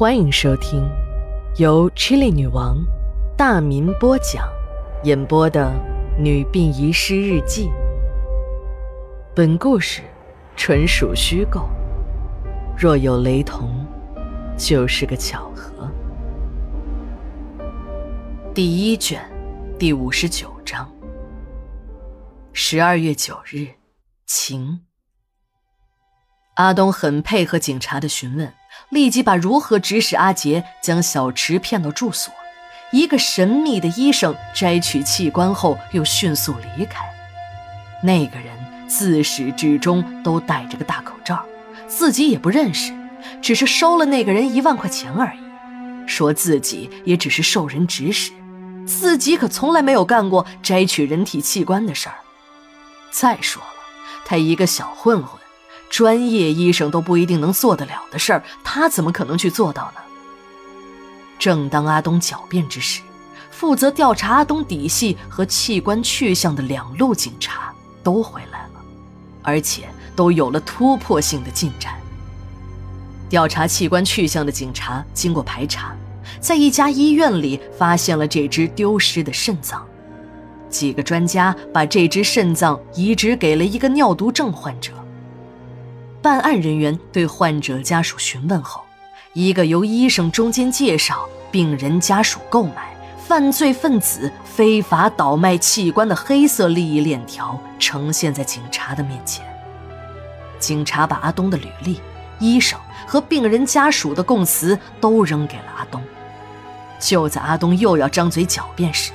欢迎收听由 Chili 女王大民播讲、演播的《女病遗失日记》。本故事纯属虚构，若有雷同，就是个巧合。第一卷第五十九章。十二月九日，晴。阿东很配合警察的询问，立即把如何指使阿杰将小池骗到住所，一个神秘的医生摘取器官后又迅速离开。那个人自始至终都戴着个大口罩，自己也不认识，只是收了那个人一万块钱而已，说自己也只是受人指使，自己可从来没有干过摘取人体器官的事儿。再说了，他一个小混混。专业医生都不一定能做得了的事儿，他怎么可能去做到呢？正当阿东狡辩之时，负责调查阿东底细和器官去向的两路警察都回来了，而且都有了突破性的进展。调查器官去向的警察经过排查，在一家医院里发现了这只丢失的肾脏，几个专家把这只肾脏移植给了一个尿毒症患者。办案人员对患者家属询问后，一个由医生中间介绍、病人家属购买、犯罪分子非法倒卖器官的黑色利益链条呈现在警察的面前。警察把阿东的履历、医生和病人家属的供词都扔给了阿东。就在阿东又要张嘴狡辩时，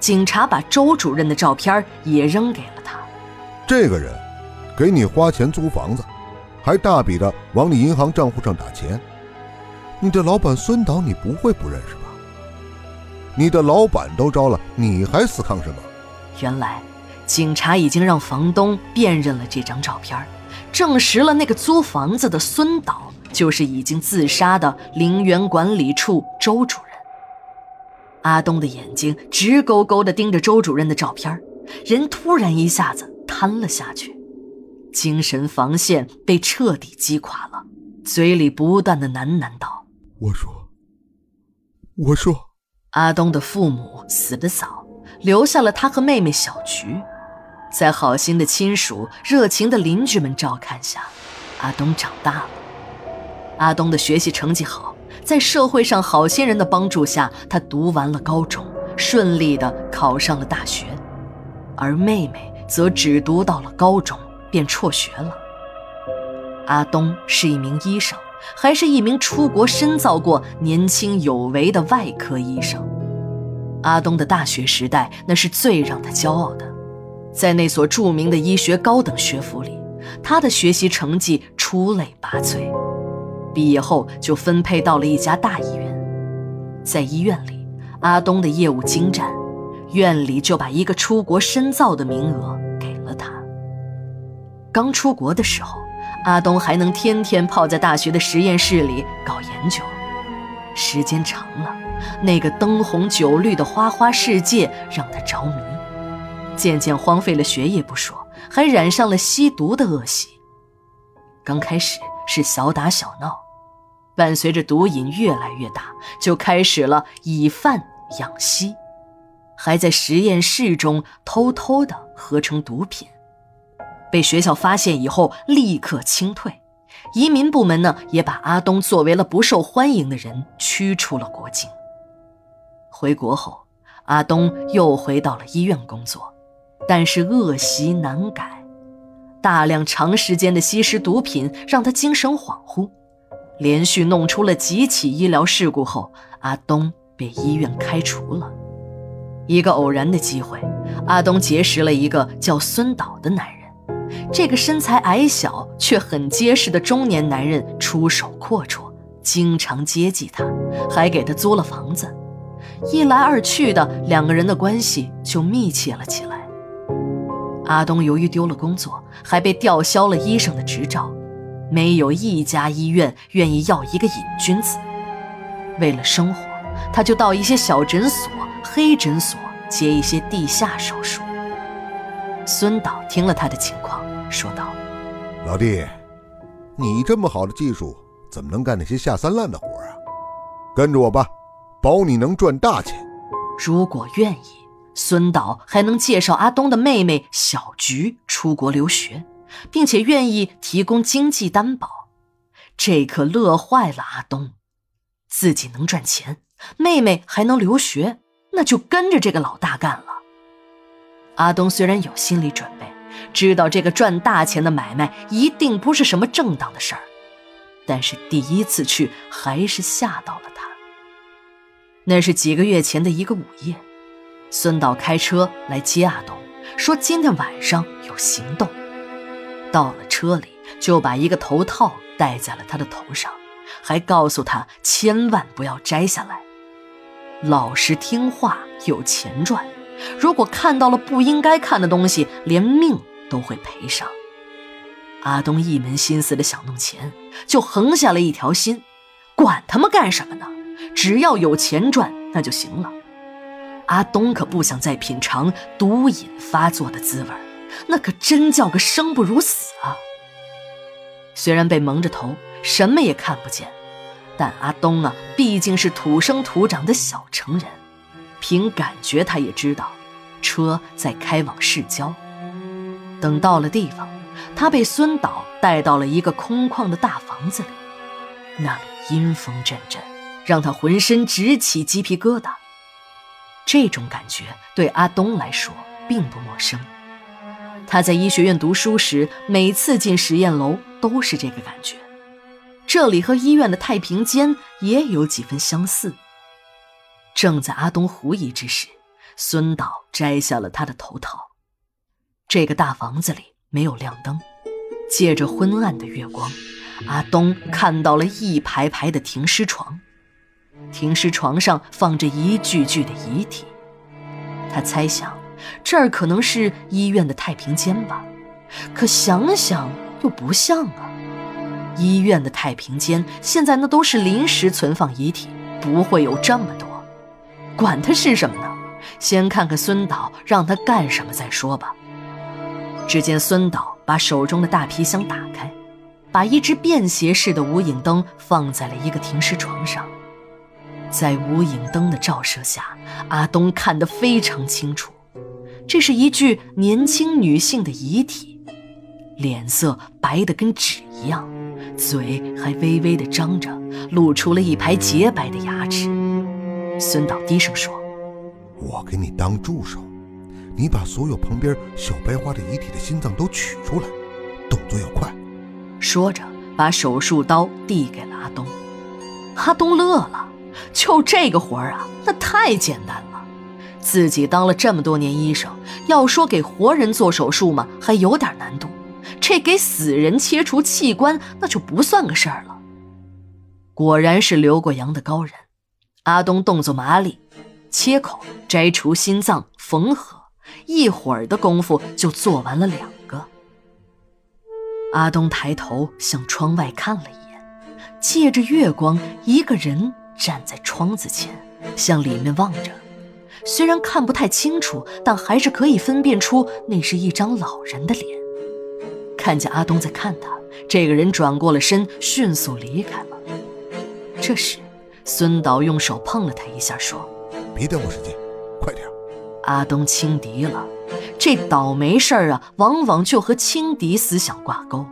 警察把周主任的照片也扔给了他。这个人，给你花钱租房子。还大笔的往你银行账户上打钱，你的老板孙导你不会不认识吧？你的老板都招了，你还死扛什么？原来，警察已经让房东辨认了这张照片，证实了那个租房子的孙导就是已经自杀的陵园管理处周主任。阿东的眼睛直勾勾地盯着周主任的照片，人突然一下子瘫了下去。精神防线被彻底击垮了，嘴里不断的喃喃道：“我说，我说。”阿东的父母死得早，留下了他和妹妹小菊，在好心的亲属、热情的邻居们照看下，阿东长大了。阿东的学习成绩好，在社会上好心人的帮助下，他读完了高中，顺利的考上了大学，而妹妹则只读到了高中。便辍学了。阿东是一名医生，还是一名出国深造过、年轻有为的外科医生。阿东的大学时代，那是最让他骄傲的。在那所著名的医学高等学府里，他的学习成绩出类拔萃。毕业后就分配到了一家大医院，在医院里，阿东的业务精湛，院里就把一个出国深造的名额给了他。刚出国的时候，阿东还能天天泡在大学的实验室里搞研究。时间长了，那个灯红酒绿的花花世界让他着迷，渐渐荒废了学业不说，还染上了吸毒的恶习。刚开始是小打小闹，伴随着毒瘾越来越大，就开始了以贩养吸，还在实验室中偷偷的合成毒品。被学校发现以后，立刻清退。移民部门呢，也把阿东作为了不受欢迎的人，驱出了国境。回国后，阿东又回到了医院工作，但是恶习难改，大量长时间的吸食毒品让他精神恍惚，连续弄出了几起医疗事故后，阿东被医院开除了。一个偶然的机会，阿东结识了一个叫孙导的男人。这个身材矮小却很结实的中年男人出手阔绰，经常接济他，还给他租了房子。一来二去的，两个人的关系就密切了起来。阿东由于丢了工作，还被吊销了医生的执照，没有一家医院愿意要一个瘾君子。为了生活，他就到一些小诊所、黑诊所接一些地下手术。孙导听了他的情况，说道：“老弟，你这么好的技术，怎么能干那些下三滥的活啊？跟着我吧，保你能赚大钱。如果愿意，孙导还能介绍阿东的妹妹小菊出国留学，并且愿意提供经济担保。这可乐坏了阿东，自己能赚钱，妹妹还能留学，那就跟着这个老大干了。阿东虽然有心理准备，知道这个赚大钱的买卖一定不是什么正当的事儿，但是第一次去还是吓到了他。那是几个月前的一个午夜，孙导开车来接阿东，说今天晚上有行动。到了车里，就把一个头套戴在了他的头上，还告诉他千万不要摘下来，老实听话有钱赚。如果看到了不应该看的东西，连命都会赔上。阿东一门心思的想弄钱，就横下了一条心，管他们干什么呢？只要有钱赚，那就行了。阿东可不想再品尝毒瘾发作的滋味，那可真叫个生不如死啊！虽然被蒙着头，什么也看不见，但阿东啊，毕竟是土生土长的小城人，凭感觉他也知道，车在开往市郊。等到了地方，他被孙导带到了一个空旷的大房子里，那里阴风阵阵。让他浑身直起鸡皮疙瘩。这种感觉对阿东来说并不陌生。他在医学院读书时，每次进实验楼都是这个感觉。这里和医院的太平间也有几分相似。正在阿东狐疑之时，孙导摘下了他的头套。这个大房子里没有亮灯，借着昏暗的月光，阿东看到了一排排的停尸床。停尸床上放着一具具的遗体，他猜想这儿可能是医院的太平间吧，可想想又不像啊。医院的太平间现在那都是临时存放遗体，不会有这么多。管他是什么呢，先看看孙导让他干什么再说吧。只见孙导把手中的大皮箱打开，把一只便携式的无影灯放在了一个停尸床上。在无影灯的照射下，阿东看得非常清楚，这是一具年轻女性的遗体，脸色白得跟纸一样，嘴还微微的张着，露出了一排洁白的牙齿。孙导低声说：“我给你当助手，你把所有旁边小白花的遗体的心脏都取出来，动作要快。”说着，把手术刀递给了阿东。阿东乐了。就这个活儿啊，那太简单了。自己当了这么多年医生，要说给活人做手术嘛，还有点难度。这给死人切除器官，那就不算个事儿了。果然是留过洋的高人。阿东动作麻利，切口、摘除心脏、缝合，一会儿的功夫就做完了两个。阿东抬头向窗外看了一眼，借着月光，一个人。站在窗子前，向里面望着，虽然看不太清楚，但还是可以分辨出那是一张老人的脸。看见阿东在看他，这个人转过了身，迅速离开了。这时，孙导用手碰了他一下，说：“别耽误时间，快点。”阿东轻敌了，这倒霉事儿啊，往往就和轻敌思想挂钩。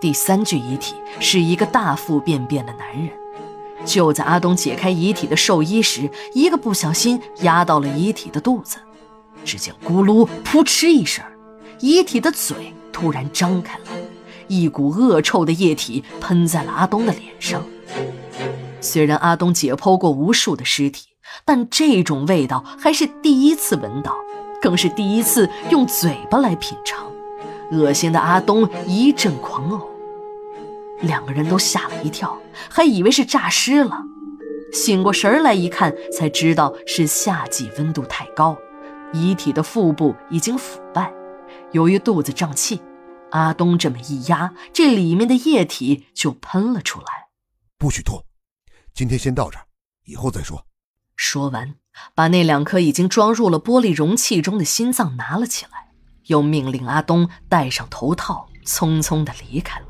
第三具遗体是一个大腹便便的男人。就在阿东解开遗体的寿衣时，一个不小心压到了遗体的肚子。只见咕噜扑哧一声，遗体的嘴突然张开了，一股恶臭的液体喷在了阿东的脸上。虽然阿东解剖过无数的尸体，但这种味道还是第一次闻到，更是第一次用嘴巴来品尝。恶心的阿东一阵狂呕。两个人都吓了一跳，还以为是诈尸了。醒过神来一看，才知道是夏季温度太高，遗体的腹部已经腐败。由于肚子胀气，阿东这么一压，这里面的液体就喷了出来。不许吐，今天先到这儿，以后再说。说完，把那两颗已经装入了玻璃容器中的心脏拿了起来，又命令阿东戴上头套，匆匆地离开了。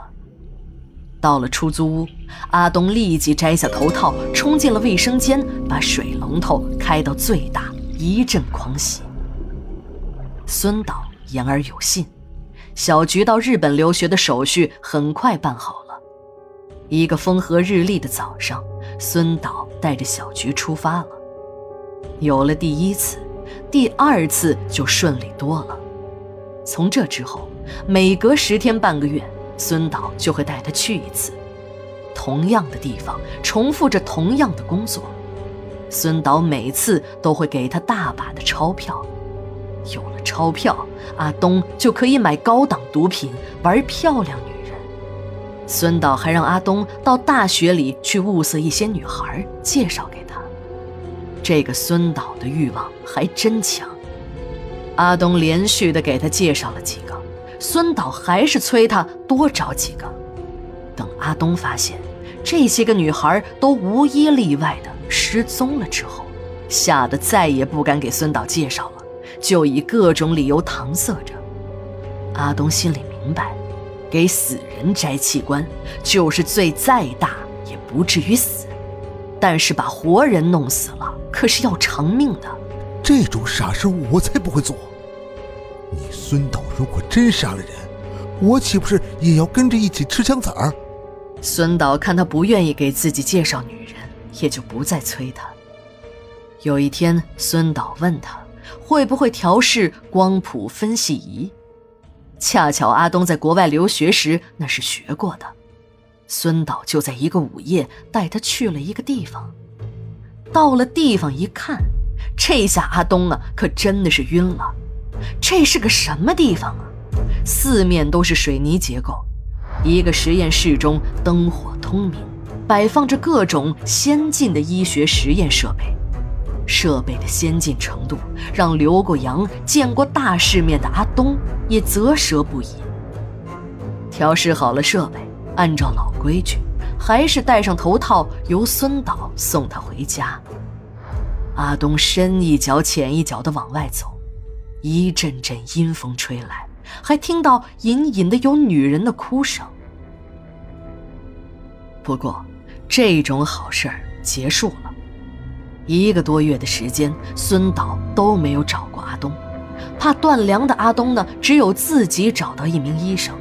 到了出租屋，阿东立即摘下头套，冲进了卫生间，把水龙头开到最大，一阵狂洗。孙导言而有信，小菊到日本留学的手续很快办好了。一个风和日丽的早上，孙导带着小菊出发了。有了第一次，第二次就顺利多了。从这之后，每隔十天半个月，孙导就会带她去一次，同样的地方，重复着同样的工作。孙导每次都会给她大把的钞票。有了钞票，阿东就可以买高档毒品，玩漂亮女。孙导还让阿东到大学里去物色一些女孩，介绍给他。这个孙导的欲望还真强。阿东连续的给他介绍了几个，孙导还是催他多找几个。等阿东发现这些个女孩都无一例外的失踪了之后，吓得再也不敢给孙导介绍了，就以各种理由搪塞着。阿东心里明白，给死人摘器官，就是罪再大也不至于死，但是把活人弄死了，可是要偿命的。这种傻事我才不会做。你孙导如果真杀了人，我岂不是也要跟着一起吃枪子儿？孙导看他不愿意给自己介绍女人，也就不再催他。有一天，孙导问他会不会调试光谱分析仪，恰巧阿东在国外留学时那是学过的。孙导就在一个午夜带他去了一个地方，到了地方一看。这下阿东啊，可真的是晕了。这是个什么地方啊？四面都是水泥结构，一个实验室中灯火通明，摆放着各种先进的医学实验设备。设备的先进程度，让留过洋、见过大世面的阿东也啧舌不已。调试好了设备，按照老规矩，还是戴上头套，由孙导送他回家。阿东深一脚浅一脚地往外走，一阵阵阴风吹来，还听到隐隐的有女人的哭声。不过，这种好事儿结束了。一个多月的时间，孙导都没有找过阿东，怕断粮的阿东呢，只有自己找到一名医生。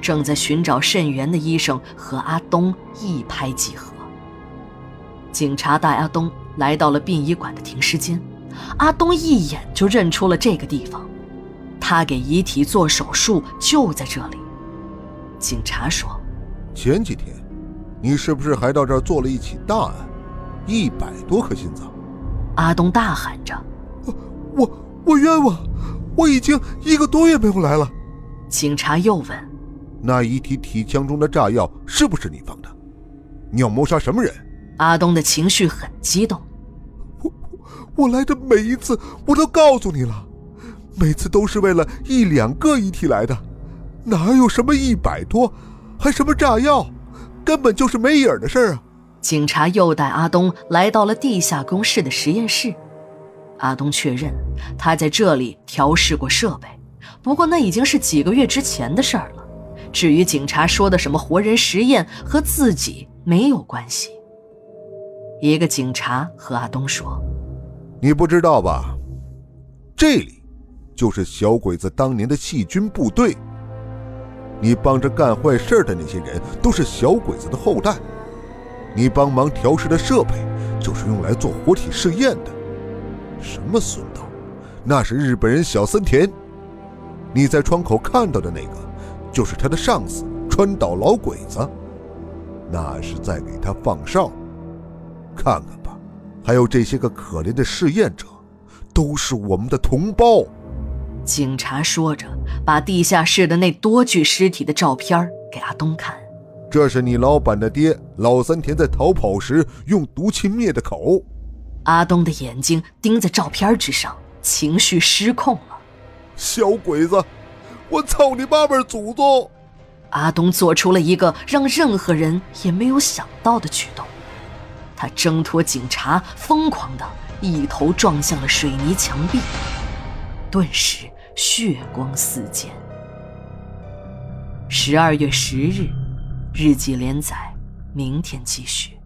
正在寻找肾源的医生和阿东一拍即合。警察带阿东。来到了殡仪馆的停尸间，阿东一眼就认出了这个地方，他给遗体做手术就在这里。警察说：“前几天，你是不是还到这儿做了一起大案？一百多颗心脏。”阿东大喊着：“我我我冤枉！我已经一个多月没有来了。”警察又问：“那遗体体腔中的炸药是不是你放的？你要谋杀什么人？”阿东的情绪很激动。我来的每一次，我都告诉你了，每次都是为了一两个遗体来的，哪有什么一百多，还什么炸药，根本就是没影的事儿啊！警察又带阿东来到了地下工事的实验室，阿东确认他在这里调试过设备，不过那已经是几个月之前的事儿了。至于警察说的什么活人实验，和自己没有关系。一个警察和阿东说。你不知道吧？这里就是小鬼子当年的细菌部队。你帮着干坏事的那些人都是小鬼子的后代。你帮忙调试的设备就是用来做活体试验的。什么孙道？那是日本人小森田。你在窗口看到的那个，就是他的上司川岛老鬼子。那是在给他放哨。看看吧。还有这些个可怜的试验者，都是我们的同胞。警察说着，把地下室的那多具尸体的照片给阿东看。这是你老板的爹老三田在逃跑时用毒气灭的口。阿东的眼睛盯在照片之上，情绪失控了。小鬼子，我操你妈妈祖宗！阿东做出了一个让任何人也没有想到的举动。他挣脱警察，疯狂的一头撞向了水泥墙壁，顿时血光四溅。十二月十日，日记连载，明天继续。